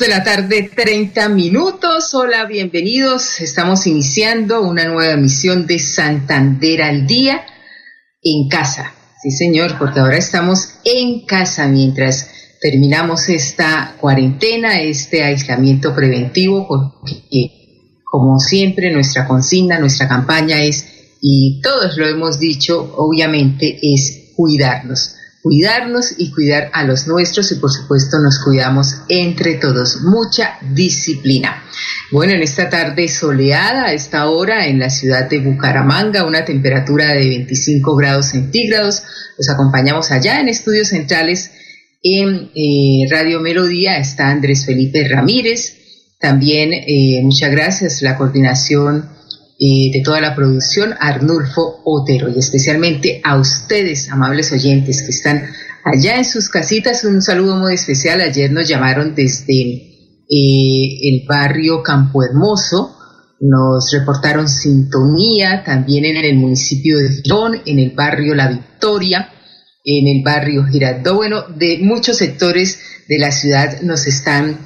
De la tarde, 30 minutos. Hola, bienvenidos. Estamos iniciando una nueva emisión de Santander al Día en casa. Sí, señor, porque ahora estamos en casa mientras terminamos esta cuarentena, este aislamiento preventivo, porque como siempre nuestra consigna, nuestra campaña es, y todos lo hemos dicho, obviamente, es cuidarnos cuidarnos y cuidar a los nuestros y por supuesto nos cuidamos entre todos. Mucha disciplina. Bueno, en esta tarde soleada, a esta hora en la ciudad de Bucaramanga, una temperatura de 25 grados centígrados. Los acompañamos allá en estudios centrales en eh, Radio Melodía. Está Andrés Felipe Ramírez. También eh, muchas gracias la coordinación de toda la producción, Arnulfo Otero, y especialmente a ustedes, amables oyentes, que están allá en sus casitas. Un saludo muy especial. Ayer nos llamaron desde eh, el barrio Campo Hermoso, nos reportaron sintonía también en el municipio de Girón, en el barrio La Victoria, en el barrio Girardó. Bueno, de muchos sectores de la ciudad nos están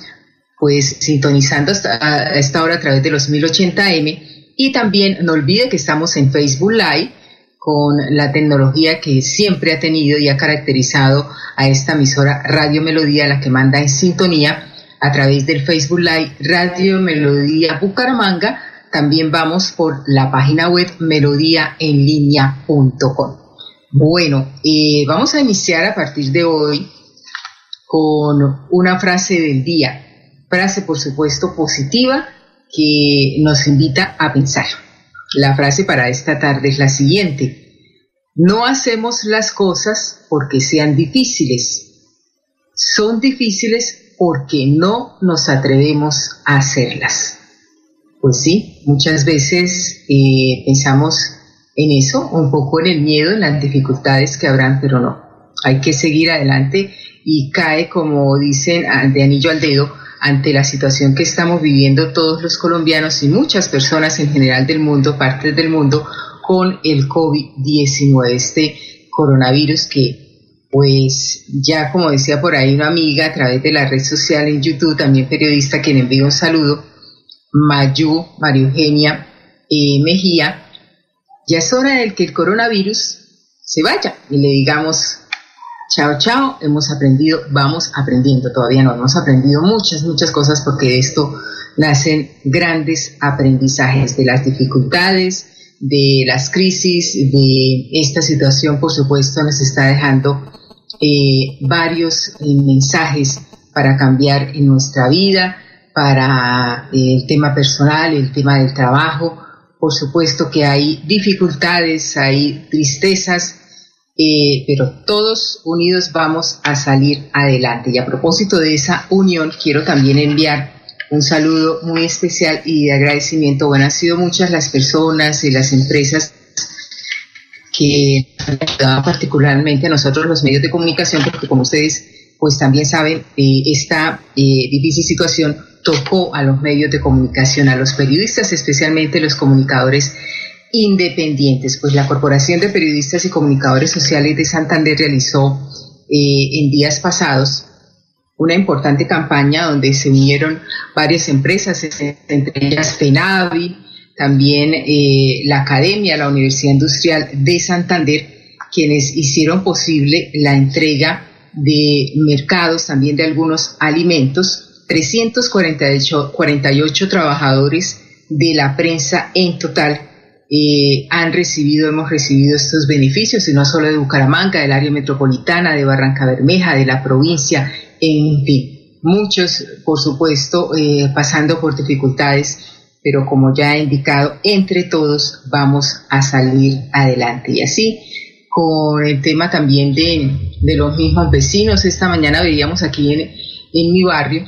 pues sintonizando hasta a esta hora a través de los 1080M y también no olvide que estamos en Facebook Live con la tecnología que siempre ha tenido y ha caracterizado a esta emisora Radio Melodía, la que manda en sintonía a través del Facebook Live Radio Melodía Bucaramanga. También vamos por la página web melodíaenlínea.com. Bueno, eh, vamos a iniciar a partir de hoy con una frase del día. Frase, por supuesto, positiva que nos invita a pensar. La frase para esta tarde es la siguiente. No hacemos las cosas porque sean difíciles. Son difíciles porque no nos atrevemos a hacerlas. Pues sí, muchas veces eh, pensamos en eso, un poco en el miedo, en las dificultades que habrán, pero no. Hay que seguir adelante y cae, como dicen, de anillo al dedo, ante la situación que estamos viviendo todos los colombianos y muchas personas en general del mundo, partes del mundo, con el COVID-19, este coronavirus que pues ya como decía por ahí una amiga a través de la red social en YouTube, también periodista, quien envía un saludo, Mayu, María Eugenia eh, Mejía, ya es hora de que el coronavirus se vaya y le digamos Chao, chao, hemos aprendido, vamos aprendiendo, todavía no, hemos aprendido muchas, muchas cosas porque de esto nacen grandes aprendizajes de las dificultades, de las crisis, de esta situación, por supuesto, nos está dejando eh, varios eh, mensajes para cambiar en nuestra vida, para eh, el tema personal, el tema del trabajo. Por supuesto que hay dificultades, hay tristezas, eh, pero todos unidos vamos a salir adelante. Y a propósito de esa unión, quiero también enviar un saludo muy especial y de agradecimiento. Bueno, han sido muchas las personas y las empresas que han ayudado particularmente a nosotros los medios de comunicación, porque como ustedes pues también saben, eh, esta eh, difícil situación tocó a los medios de comunicación, a los periodistas, especialmente los comunicadores independientes. Pues la Corporación de Periodistas y Comunicadores Sociales de Santander realizó eh, en días pasados una importante campaña donde se unieron varias empresas, entre ellas FENAVI, también eh, la Academia, la Universidad Industrial de Santander, quienes hicieron posible la entrega de mercados, también de algunos alimentos, 348 48 trabajadores de la prensa en total eh, han recibido, hemos recibido estos beneficios, y no solo de Bucaramanga, del área metropolitana, de Barranca Bermeja, de la provincia, en fin, muchos, por supuesto, eh, pasando por dificultades, pero como ya he indicado, entre todos vamos a salir adelante. Y así, con el tema también de, de los mismos vecinos. Esta mañana veíamos aquí en, en mi barrio,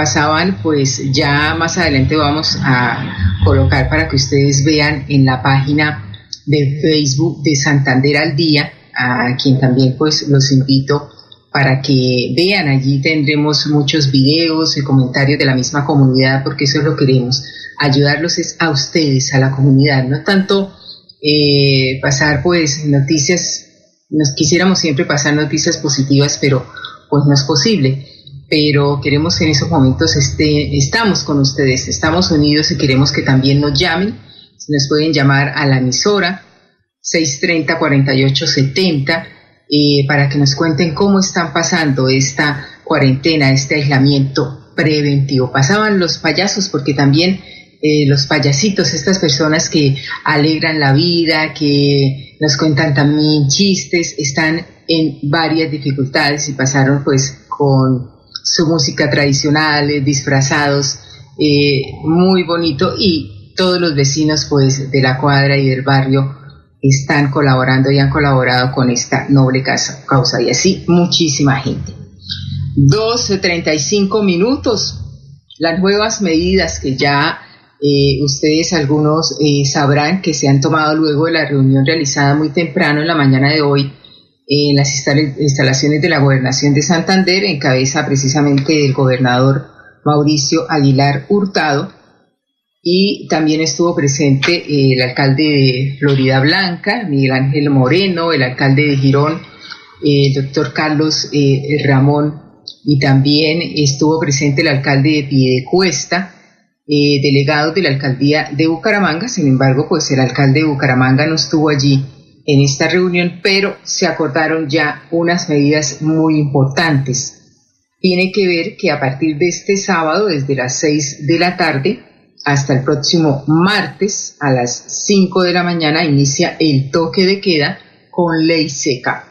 pasaban, pues ya más adelante vamos a colocar para que ustedes vean en la página de Facebook de Santander al Día, a quien también pues los invito para que vean, allí tendremos muchos videos y comentarios de la misma comunidad, porque eso es lo que queremos, ayudarlos es a ustedes, a la comunidad, no tanto eh, pasar pues noticias, nos quisiéramos siempre pasar noticias positivas, pero pues no es posible. Pero queremos en esos momentos este, estamos con ustedes, estamos unidos y queremos que también nos llamen. Nos pueden llamar a la emisora 630-4870 eh, para que nos cuenten cómo están pasando esta cuarentena, este aislamiento preventivo. Pasaban los payasos porque también eh, los payasitos, estas personas que alegran la vida, que nos cuentan también chistes, están en varias dificultades y pasaron pues con su música tradicional, eh, disfrazados, eh, muy bonito y todos los vecinos pues de la cuadra y del barrio están colaborando y han colaborado con esta noble causa y así muchísima gente. 12.35 minutos. Las nuevas medidas que ya eh, ustedes algunos sabrán que se han tomado luego de la reunión realizada muy temprano en la mañana de hoy en las instalaciones de la gobernación de Santander, en cabeza precisamente del gobernador Mauricio Aguilar Hurtado, y también estuvo presente eh, el alcalde de Florida Blanca, Miguel Ángel Moreno, el alcalde de Girón, el doctor Carlos Ramón, y también estuvo presente el alcalde de Piedecuesta, eh, delegados de la alcaldía de Bucaramanga. Sin embargo, pues el alcalde de Bucaramanga no estuvo allí en esta reunión, pero se acordaron ya unas medidas muy importantes. Tiene que ver que a partir de este sábado, desde las 6 de la tarde hasta el próximo martes a las 5 de la mañana, inicia el toque de queda con ley seca.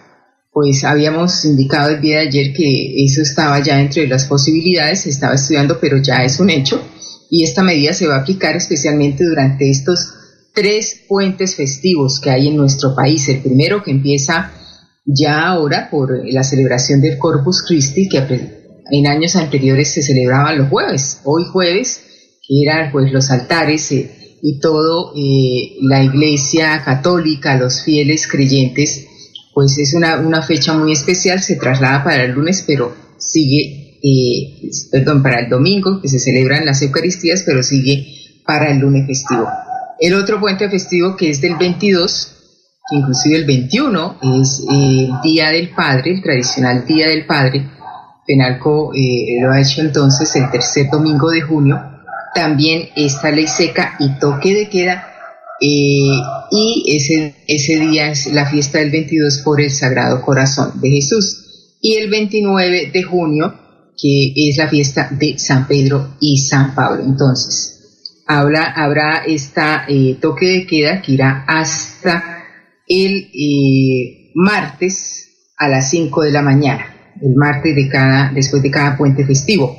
Pues habíamos indicado el día de ayer que eso estaba ya entre las posibilidades, se estaba estudiando, pero ya es un hecho y esta medida se va a aplicar especialmente durante estos tres puentes festivos que hay en nuestro país. El primero que empieza ya ahora por la celebración del Corpus Christi, que en años anteriores se celebraban los jueves. Hoy jueves, que eran pues los altares eh, y todo eh, la iglesia católica, los fieles creyentes, pues es una, una fecha muy especial, se traslada para el lunes, pero sigue eh, perdón, para el domingo, que se celebran las Eucaristías, pero sigue para el lunes festivo. El otro puente festivo que es del 22, que inclusive el 21 es el Día del Padre, el tradicional Día del Padre. Penalco eh, lo ha hecho entonces el tercer domingo de junio. También esta ley seca y toque de queda. Eh, y ese, ese día es la fiesta del 22 por el Sagrado Corazón de Jesús. Y el 29 de junio que es la fiesta de San Pedro y San Pablo. Entonces, habrá, habrá esta eh, toque de queda que irá hasta el eh, martes a las 5 de la mañana, el martes de cada, después de cada puente festivo.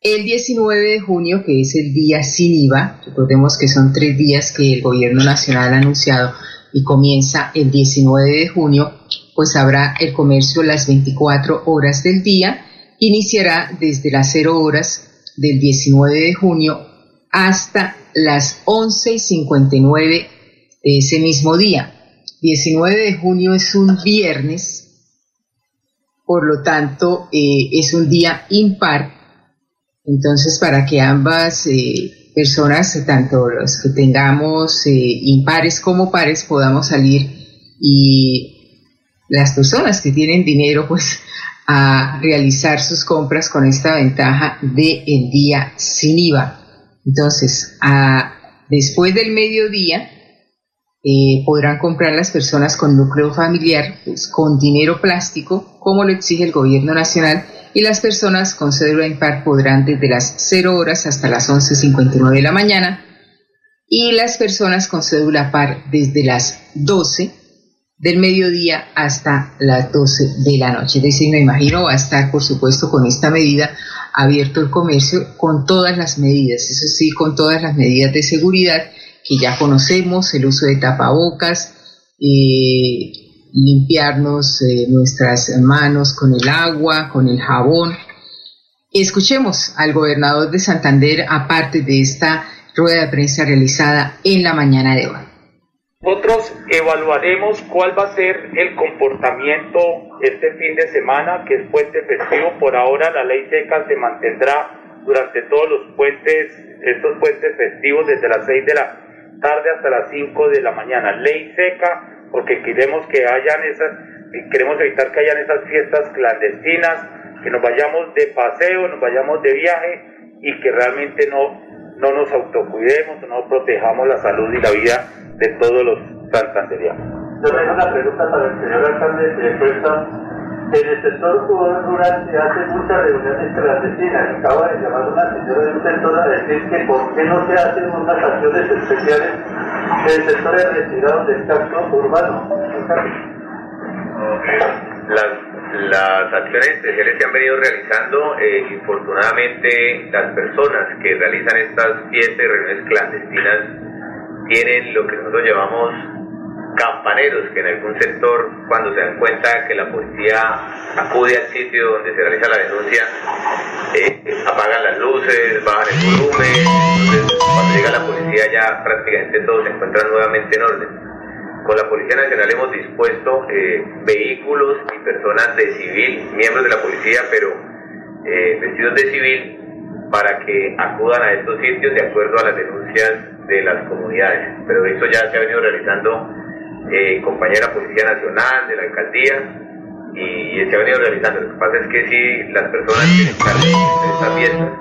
El 19 de junio, que es el día sin IVA, recordemos que son tres días que el gobierno nacional ha anunciado y comienza el 19 de junio, pues habrá el comercio las 24 horas del día iniciará desde las 0 horas del 19 de junio hasta las 11 y 59 de ese mismo día. 19 de junio es un viernes, por lo tanto eh, es un día impar. Entonces, para que ambas eh, personas, tanto los que tengamos eh, impares como pares, podamos salir y las personas que tienen dinero, pues a realizar sus compras con esta ventaja del el día sin IVA. Entonces, después del mediodía, eh, podrán comprar las personas con núcleo familiar pues, con dinero plástico, como lo exige el gobierno nacional, y las personas con cédula impar podrán desde las 0 horas hasta las 11.59 de la mañana, y las personas con cédula par desde las 12 del mediodía hasta las 12 de la noche. Es decir, me imagino va a estar, por supuesto, con esta medida abierto el comercio con todas las medidas, eso sí, con todas las medidas de seguridad que ya conocemos, el uso de tapabocas, eh, limpiarnos eh, nuestras manos con el agua, con el jabón. Escuchemos al gobernador de Santander, aparte de esta rueda de prensa realizada en la mañana de hoy. Nosotros evaluaremos cuál va a ser el comportamiento este fin de semana, que es puente festivo. Por ahora la ley seca se mantendrá durante todos los puentes, estos puentes festivos desde las 6 de la tarde hasta las 5 de la mañana. Ley seca porque queremos que hayan esas, queremos evitar que hayan esas fiestas clandestinas, que nos vayamos de paseo, nos vayamos de viaje y que realmente no, no nos autocuidemos, no protejamos la salud y la vida de todos los santanderianos. Yo tengo una pregunta para el señor alcalde de En el sector rural se hacen muchas reuniones clandestinas. Acaba de llamar una señora de un sector a decir que por qué no se hacen unas acciones especiales en el sector de retirados del casco urbano. Las, las acciones especiales se han venido realizando, eh, infortunadamente las personas que realizan estas fiestas y reuniones clandestinas tienen lo que nosotros llamamos campaneros, que en algún sector, cuando se dan cuenta que la policía acude al sitio donde se realiza la denuncia, eh, apagan las luces, bajan el volumen, entonces cuando llega la policía ya prácticamente todo se encuentra nuevamente en orden. Con la Policía Nacional hemos dispuesto eh, vehículos y personas de civil, miembros de la policía, pero eh, vestidos de civil, para que acudan a estos sitios de acuerdo a las denuncias de las comunidades. Pero eso ya se ha venido realizando eh, compañera Policía Nacional, de la Alcaldía, y, se ha venido realizando. Lo que pasa es que si las personas que están en estas fiestas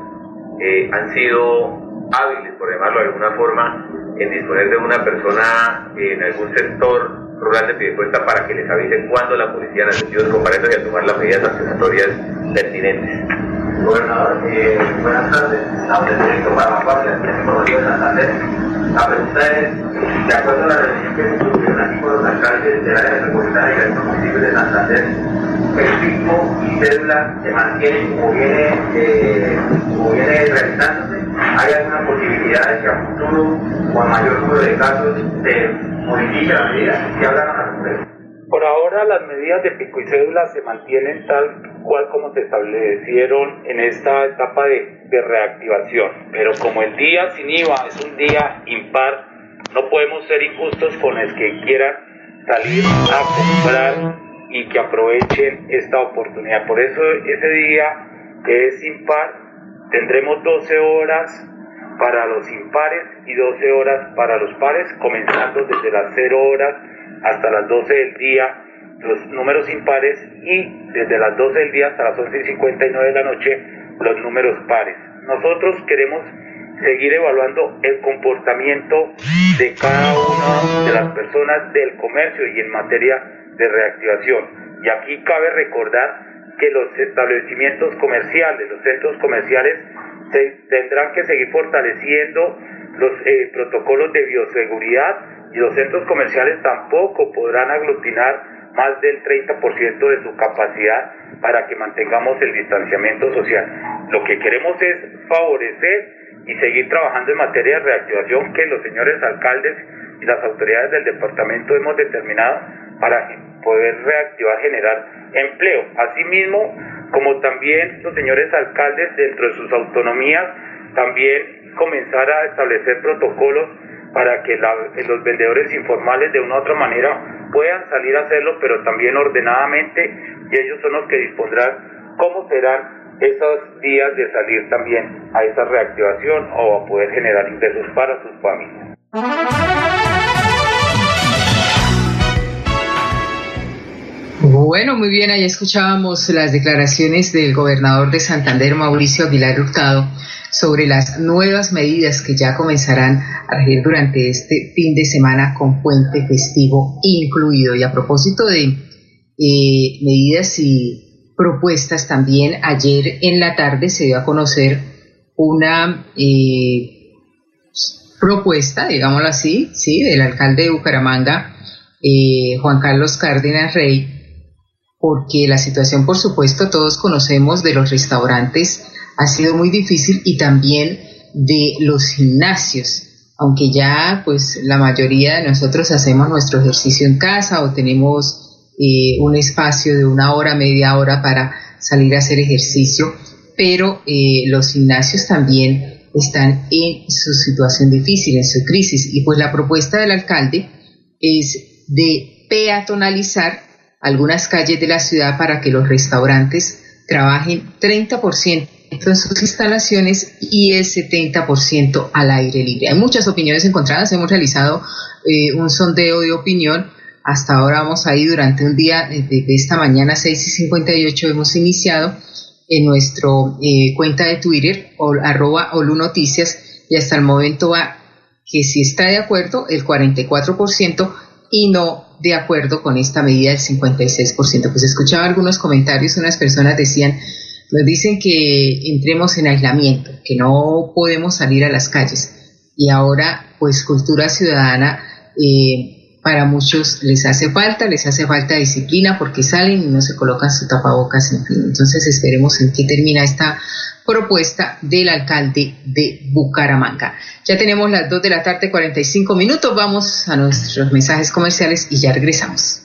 eh, han sido hábiles, por llamarlo de alguna forma, en disponer de una persona en algún sector rural de Piedecuesta para que les avisen cuándo la policía necesita los y a tomar las medidas sancionatorias pertinentes. Gobernador, eh, buenas tardes. Estamos en directo para Vanguardia, tenemos de Santander. La pregunta es, de acuerdo a la reunión que se con los alcaldes del área metropolitana y del municipio de Santander, el pico y cédula se mantienen como viene, eh, como viene realizándose. ¿Hay alguna posibilidad de que a futuro o a mayor número de casos se modifique la medida? ¿Qué hablan a las mujeres? Por ahora las medidas de pico y cédula se mantienen tal cual como se establecieron en esta etapa de, de, reactivación, pero como el día sin IVA es un día impar, no podemos ser injustos con los que quieran salir a comprar y que aprovechen esta oportunidad. Por eso ese día que es impar tendremos 12 horas para los impares y 12 horas para los pares, comenzando desde las 0 horas hasta las 12 del día los números impares y desde las 12 del día hasta las 11 y 59 de la noche los números pares. Nosotros queremos seguir evaluando el comportamiento de cada una de las personas del comercio y en materia de reactivación. Y aquí cabe recordar que los establecimientos comerciales, los centros comerciales, tendrán que seguir fortaleciendo los eh, protocolos de bioseguridad y los centros comerciales tampoco podrán aglutinar más del 30% de su capacidad para que mantengamos el distanciamiento social. Lo que queremos es favorecer y seguir trabajando en materia de reactivación que los señores alcaldes y las autoridades del departamento hemos determinado para poder reactivar, generar empleo. Asimismo, como también los señores alcaldes dentro de sus autonomías, también comenzar a establecer protocolos para que los vendedores informales de una u otra manera puedan salir a hacerlo, pero también ordenadamente, y ellos son los que dispondrán cómo serán esos días de salir también a esa reactivación o a poder generar ingresos para sus familias. Bueno, muy bien, ahí escuchábamos las declaraciones del gobernador de Santander, Mauricio Aguilar Hurtado, sobre las nuevas medidas que ya comenzarán a regir durante este fin de semana con puente festivo incluido. Y a propósito de eh, medidas y propuestas también, ayer en la tarde se dio a conocer una eh, propuesta, digámoslo así, ¿sí? del alcalde de Bucaramanga, eh, Juan Carlos Cárdenas Rey, porque la situación, por supuesto, todos conocemos de los restaurantes ha sido muy difícil y también de los gimnasios, aunque ya pues la mayoría de nosotros hacemos nuestro ejercicio en casa o tenemos eh, un espacio de una hora, media hora para salir a hacer ejercicio, pero eh, los gimnasios también están en su situación difícil, en su crisis. Y pues la propuesta del alcalde es de peatonalizar algunas calles de la ciudad para que los restaurantes trabajen 30% en sus instalaciones y el 70% al aire libre. Hay muchas opiniones encontradas, hemos realizado eh, un sondeo de opinión. Hasta ahora vamos ahí durante un día, desde esta mañana 6 y 58 hemos iniciado en nuestra eh, cuenta de Twitter, o, arroba y hasta el momento va que si está de acuerdo el 44% y no de acuerdo con esta medida del 56%. Pues escuchaba algunos comentarios, unas personas decían, nos dicen que entremos en aislamiento, que no podemos salir a las calles. Y ahora, pues cultura ciudadana eh, para muchos les hace falta, les hace falta disciplina porque salen y no se colocan su tapabocas, en fin. Entonces esperemos en qué termina esta propuesta del alcalde de Bucaramanga. Ya tenemos las 2 de la tarde, 45 minutos. Vamos a nuestros mensajes comerciales y ya regresamos.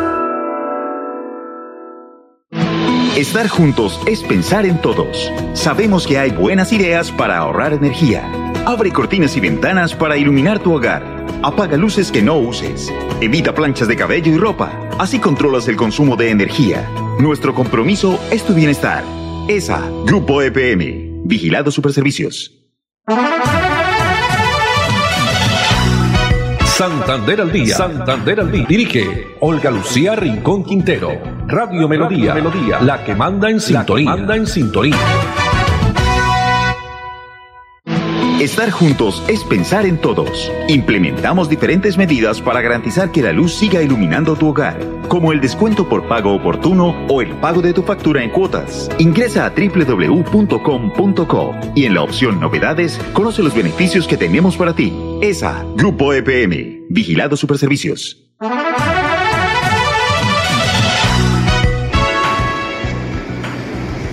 Estar juntos es pensar en todos. Sabemos que hay buenas ideas para ahorrar energía. Abre cortinas y ventanas para iluminar tu hogar. Apaga luces que no uses. Evita planchas de cabello y ropa. Así controlas el consumo de energía. Nuestro compromiso es tu bienestar. ESA, Grupo EPM. Vigilado Superservicios. Santander al día. Santander al día. Dirige Olga Lucía Rincón Quintero. Radio Melodía. Melodía. La que manda en sintonía. manda en sintonía. Estar juntos es pensar en todos. Implementamos diferentes medidas para garantizar que la luz siga iluminando tu hogar, como el descuento por pago oportuno o el pago de tu factura en cuotas. Ingresa a www.com.co y en la opción Novedades conoce los beneficios que tenemos para ti. ESA, Grupo EPM, Vigilado Superservicios.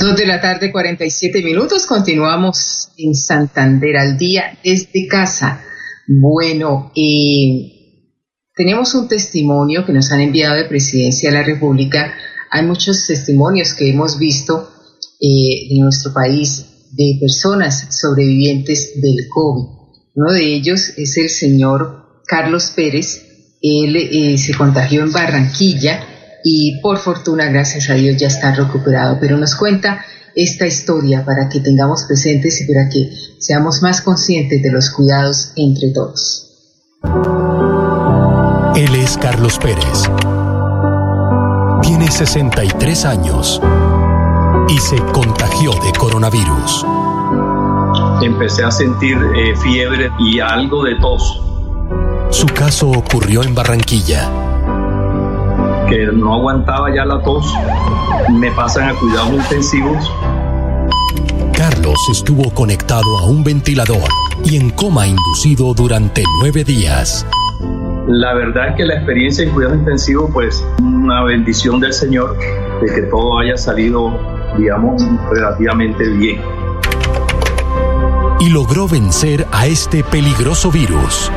Dos de la tarde, 47 minutos. Continuamos en Santander al día desde casa. Bueno, eh, tenemos un testimonio que nos han enviado de Presidencia de la República. Hay muchos testimonios que hemos visto eh, en nuestro país de personas sobrevivientes del COVID. Uno de ellos es el señor Carlos Pérez. Él eh, se contagió en Barranquilla y por fortuna, gracias a Dios, ya está recuperado. Pero nos cuenta esta historia para que tengamos presentes y para que seamos más conscientes de los cuidados entre todos. Él es Carlos Pérez. Tiene 63 años y se contagió de coronavirus. Empecé a sentir eh, fiebre y algo de tos. Su caso ocurrió en Barranquilla que no aguantaba ya la tos, me pasan a cuidados intensivos. Carlos estuvo conectado a un ventilador y en coma inducido durante nueve días. La verdad es que la experiencia en cuidados intensivos, pues una bendición del Señor de que todo haya salido, digamos, relativamente bien. Y logró vencer a este peligroso virus.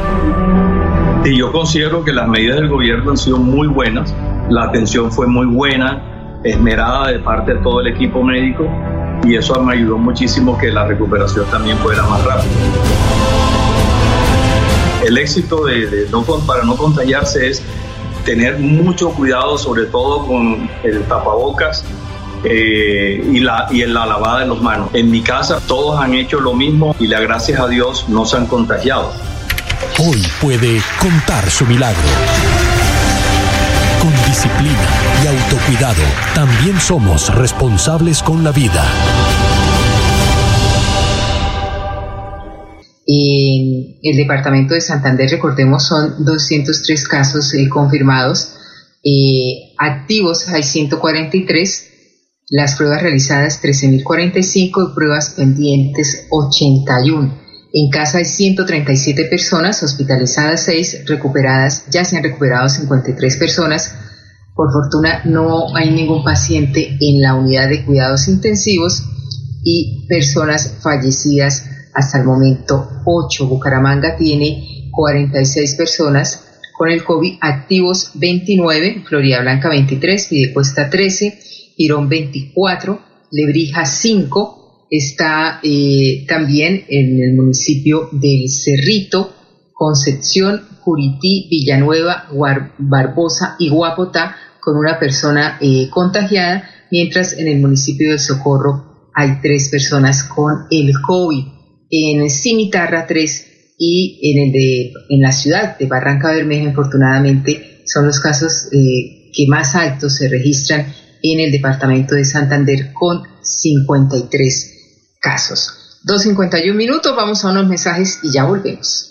Y yo considero que las medidas del gobierno han sido muy buenas la atención fue muy buena, esmerada de parte de todo el equipo médico y eso me ayudó muchísimo que la recuperación también fuera más rápida. El éxito de, no, para no contagiarse es tener mucho cuidado, sobre todo con el tapabocas, eh, y, la, y la lavada de las manos. En mi casa todos han hecho lo mismo y la gracias a Dios no se han contagiado. Hoy puede contar su milagro. Disciplina y autocuidado, también somos responsables con la vida. En el departamento de Santander, recordemos, son 203 casos eh, confirmados. Eh, activos hay 143, las pruebas realizadas 13.045 y pruebas pendientes 81. En casa hay 137 personas, hospitalizadas 6, recuperadas, ya se han recuperado 53 personas. Por fortuna no hay ningún paciente en la unidad de cuidados intensivos y personas fallecidas hasta el momento 8. Bucaramanga tiene 46 personas con el COVID activos 29, Florida Blanca 23, Pidecuesta 13, Girón 24, Lebrija 5, está eh, también en el municipio del Cerrito, Concepción, Curití, Villanueva, Barbosa y Guapotá con una persona eh, contagiada, mientras en el municipio del Socorro hay tres personas con el COVID. En Cimitarra tres y en, el de, en la ciudad de Barranca Bermeja, infortunadamente, son los casos eh, que más altos se registran en el departamento de Santander con 53 casos. 2.51 minutos, vamos a unos mensajes y ya volvemos.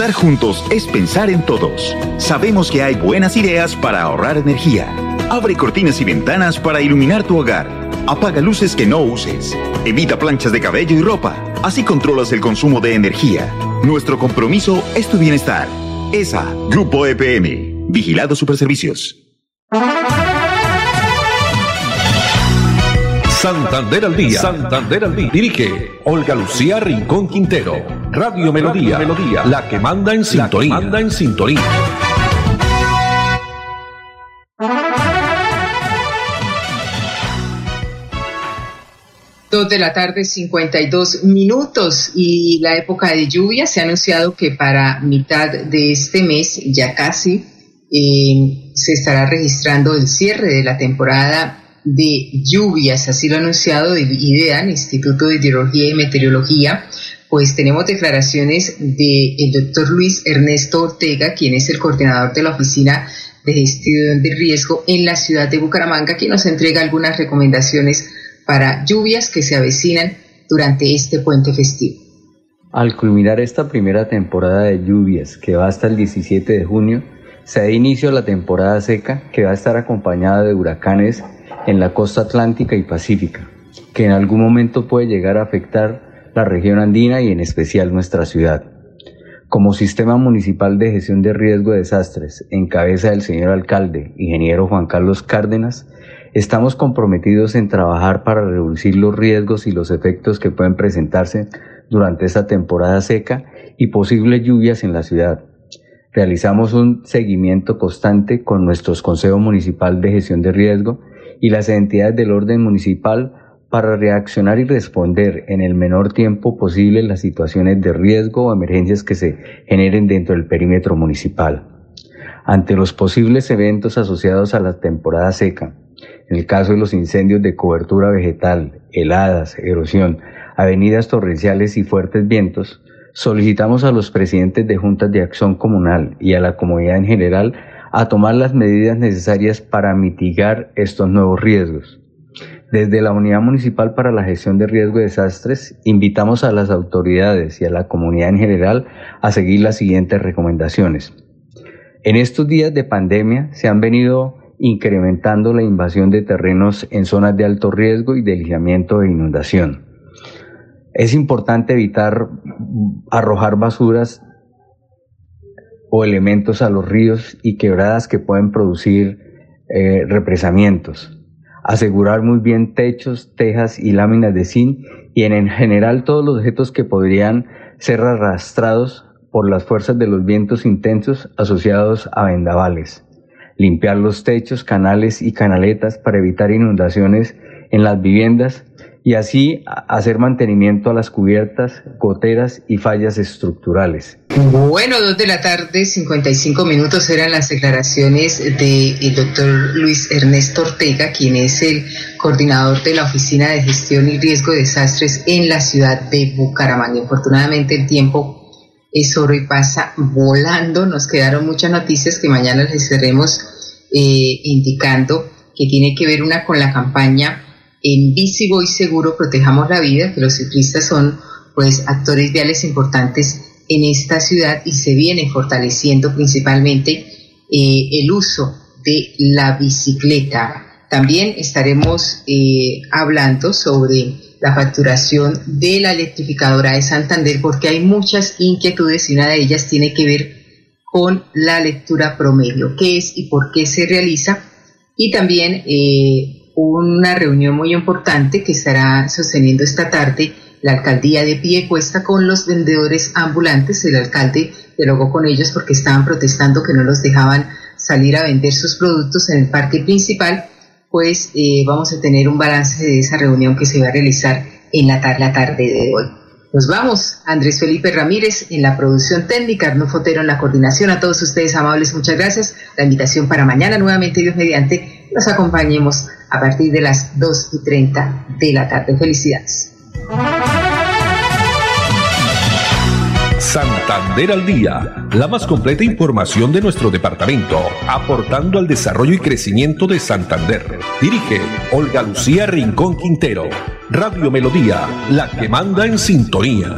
Estar juntos es pensar en todos. Sabemos que hay buenas ideas para ahorrar energía. Abre cortinas y ventanas para iluminar tu hogar. Apaga luces que no uses. Evita planchas de cabello y ropa. Así controlas el consumo de energía. Nuestro compromiso es tu bienestar. ESA, Grupo EPM. Vigilado Superservicios. Santander al día. Santander al día. Dirige Olga Lucía Rincón Quintero. Radio Melodía. Melodía. La que manda en sintonía. manda en sintonía. Dos de la tarde, 52 minutos y la época de lluvia se ha anunciado que para mitad de este mes, ya casi, eh, se estará registrando el cierre de la temporada de lluvias, así lo ha anunciado el IDEAN, Instituto de Hidrología y Meteorología, pues tenemos declaraciones del doctor Luis Ernesto Ortega, quien es el coordinador de la Oficina de Gestión de Riesgo en la ciudad de Bucaramanga, quien nos entrega algunas recomendaciones para lluvias que se avecinan durante este puente festivo. Al culminar esta primera temporada de lluvias, que va hasta el 17 de junio, se da inicio a la temporada seca, que va a estar acompañada de huracanes en la costa atlántica y pacífica, que en algún momento puede llegar a afectar la región andina y en especial nuestra ciudad. Como Sistema Municipal de Gestión de Riesgo de Desastres, en cabeza del señor alcalde, ingeniero Juan Carlos Cárdenas, estamos comprometidos en trabajar para reducir los riesgos y los efectos que pueden presentarse durante esta temporada seca y posibles lluvias en la ciudad. Realizamos un seguimiento constante con nuestros Consejo Municipal de Gestión de Riesgo y las entidades del orden municipal para reaccionar y responder en el menor tiempo posible las situaciones de riesgo o emergencias que se generen dentro del perímetro municipal. Ante los posibles eventos asociados a la temporada seca, en el caso de los incendios de cobertura vegetal, heladas, erosión, avenidas torrenciales y fuertes vientos, solicitamos a los presidentes de juntas de acción comunal y a la comunidad en general a tomar las medidas necesarias para mitigar estos nuevos riesgos. Desde la Unidad Municipal para la Gestión de Riesgo de Desastres, invitamos a las autoridades y a la comunidad en general a seguir las siguientes recomendaciones. En estos días de pandemia se han venido incrementando la invasión de terrenos en zonas de alto riesgo y deslizamiento e inundación. Es importante evitar arrojar basuras o elementos a los ríos y quebradas que pueden producir eh, represamientos asegurar muy bien techos, tejas y láminas de zinc y en general todos los objetos que podrían ser arrastrados por las fuerzas de los vientos intensos asociados a vendavales. Limpiar los techos, canales y canaletas para evitar inundaciones en las viviendas y así hacer mantenimiento a las cubiertas, goteras y fallas estructurales. Bueno, dos de la tarde, 55 minutos eran las declaraciones del doctor Luis Ernesto Ortega, quien es el coordinador de la Oficina de Gestión y Riesgo de Desastres en la ciudad de Bucaramanga. Afortunadamente el tiempo es oro y pasa volando. Nos quedaron muchas noticias que mañana les estaremos eh, indicando que tiene que ver una con la campaña en bici y seguro protejamos la vida, que los ciclistas son pues actores viales importantes en esta ciudad y se viene fortaleciendo principalmente eh, el uso de la bicicleta. También estaremos eh, hablando sobre la facturación de la electrificadora de Santander porque hay muchas inquietudes y una de ellas tiene que ver con la lectura promedio, qué es y por qué se realiza y también eh, una reunión muy importante que estará sosteniendo esta tarde la alcaldía de Piecuesta con los vendedores ambulantes. El alcalde dialogó con ellos porque estaban protestando que no los dejaban salir a vender sus productos en el parque principal. Pues eh, vamos a tener un balance de esa reunión que se va a realizar en la, la tarde de hoy. Nos vamos. Andrés Felipe Ramírez en la producción técnica, Arno Fotero en la coordinación. A todos ustedes amables, muchas gracias. La invitación para mañana nuevamente, Dios mediante, nos acompañemos a partir de las 2 y 30 de la tarde. Felicidades. Santander al día, la más completa información de nuestro departamento, aportando al desarrollo y crecimiento de Santander. Dirige Olga Lucía Rincón Quintero. Radio Melodía, la que manda en sintonía.